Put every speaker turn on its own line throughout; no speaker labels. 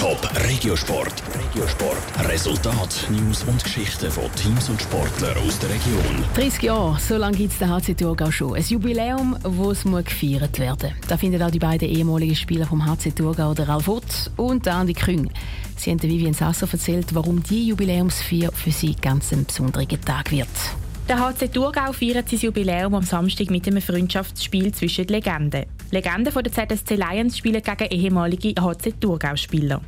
Top Regiosport. Regiosport. Resultat, News und Geschichten von Teams und Sportlern aus der Region.
30 Jahre, so lange gibt es den HC Thurgau schon. Ein Jubiläum, das muss gefeiert werden. Da finden auch die beiden ehemaligen Spieler vom HC Thurgau, der Ralf Ott und der Andi Küng. Sie haben Vivian Sasser erzählt, warum die Jubiläumsfeier für sie ganz ein besonderer Tag wird.
Der HC Thurgau feiert sein Jubiläum am Samstag mit einem Freundschaftsspiel zwischen Legenden. Legenden von der ZSC Lions spielen gegen ehemalige HC Thurgau-Spieler.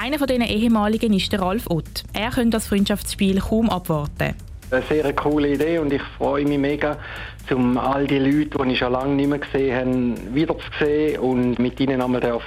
Einer von diesen ehemaligen ist der Ralf Ott. Er könnte das Freundschaftsspiel kaum abwarten.
Eine sehr coole Idee und ich freue mich mega, um all die Leute, die ich schon lange nicht mehr gesehen habe, wieder zu sehen und mit ihnen einmal auf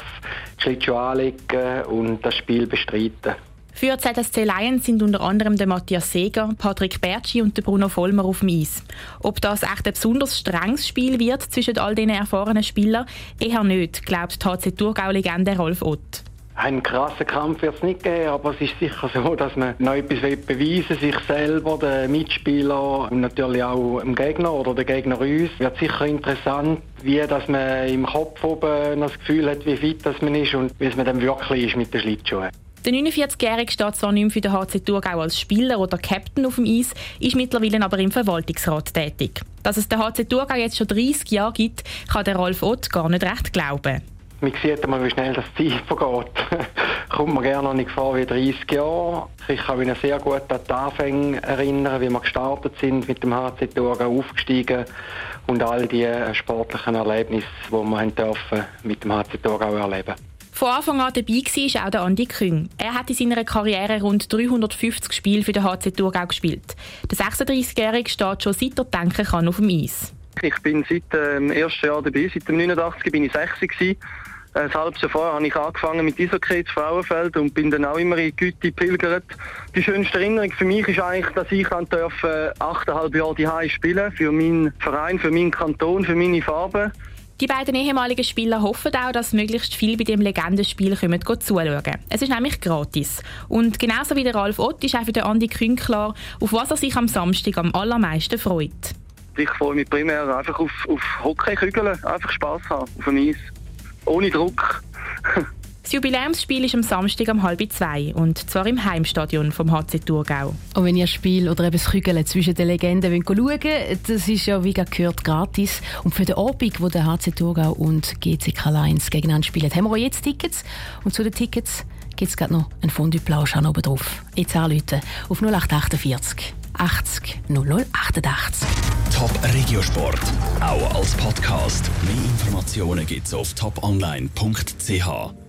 Schlittschuh anlegen und das Spiel bestreiten.
Für ZSC Lions sind unter anderem der Matthias Seger, Patrick Bertschi und der Bruno Vollmer auf dem Eis. Ob das echt ein besonders strenges Spiel wird zwischen all diesen erfahrenen Spielern, eher nicht, glaubt die HC Thurgau-Legende Rolf Ott.
Einen krassen Kampf wird es nicht geben, aber es ist sicher so, dass man noch etwas beweisen will, sich selber, den Mitspieler und natürlich auch dem Gegner oder der Gegner uns. Wird sicher interessant, wie dass man im Kopf oben das Gefühl hat, wie fit das man ist und wie es man dann wirklich ist mit den Schlittschuhen.
Der 49-Jährige steht zwar nicht mehr für den HC Thurgau als Spieler oder Captain auf dem Eis, ist mittlerweile aber im Verwaltungsrat tätig. Dass es den HC Thurgau jetzt schon 30 Jahre gibt, kann der Rolf Ott gar nicht recht glauben.
Man sieht immer, wie schnell das Zeit vergeht. Kommt mir gerne noch nicht vor wie 30 Jahre. Ich kann mich sehr gut an die Anfänge erinnern, wie wir gestartet sind mit dem HC Thurgau aufgestiegen und all die sportlichen Erlebnisse, die wir dürfen mit dem HC Thurgau erleben
von Anfang an dabei war auch der Andi Küng. Er hat in seiner Karriere rund 350 Spiele für den HC Thurgau gespielt. Der 36-Jährige steht schon seit er denken kann auf dem Eis.
Ich bin seit dem ersten Jahr dabei. Seit dem 89 bin ich 60 gewesen. Ein halbes Jahr vorher habe ich angefangen mit Eishockey ins Frauenfeld und bin dann auch immer in Güte pilgert. Die schönste Erinnerung für mich ist eigentlich, dass ich dann dürfen, achteinhalb Jahre die spielen für meinen Verein, für meinen Kanton, für meine Farben.
Die beiden ehemaligen Spieler hoffen auch, dass möglichst viel bei dem Legendenspiel kommen zuschauen. Es ist nämlich gratis. Und genauso wie der Ralf Ott ist auch für den Andi Kühn klar, auf was er sich am Samstag am allermeisten freut.
Ich freue mich primär einfach auf, auf Hockeykügeln, einfach Spass haben auf dem Eis. Ohne Druck.
Das Jubiläumsspiel ist am Samstag um halb zwei und zwar im Heimstadion vom HC Thurgau.
Und wenn ihr Spiel oder eben das Kügeln zwischen den Legenden wollt schauen das ist ja wie gehört gratis. Und für den Abend, wo der HC Thurgau und GCK Lions gegeneinander spielen, haben wir auch jetzt Tickets. Und zu den Tickets gibt es gerade noch einen Fondue-Plausch oben drauf. Jetzt anrufen auf 0848 80 0088.
Top Regiosport, auch als Podcast. Mehr Informationen gibt es auf toponline.ch.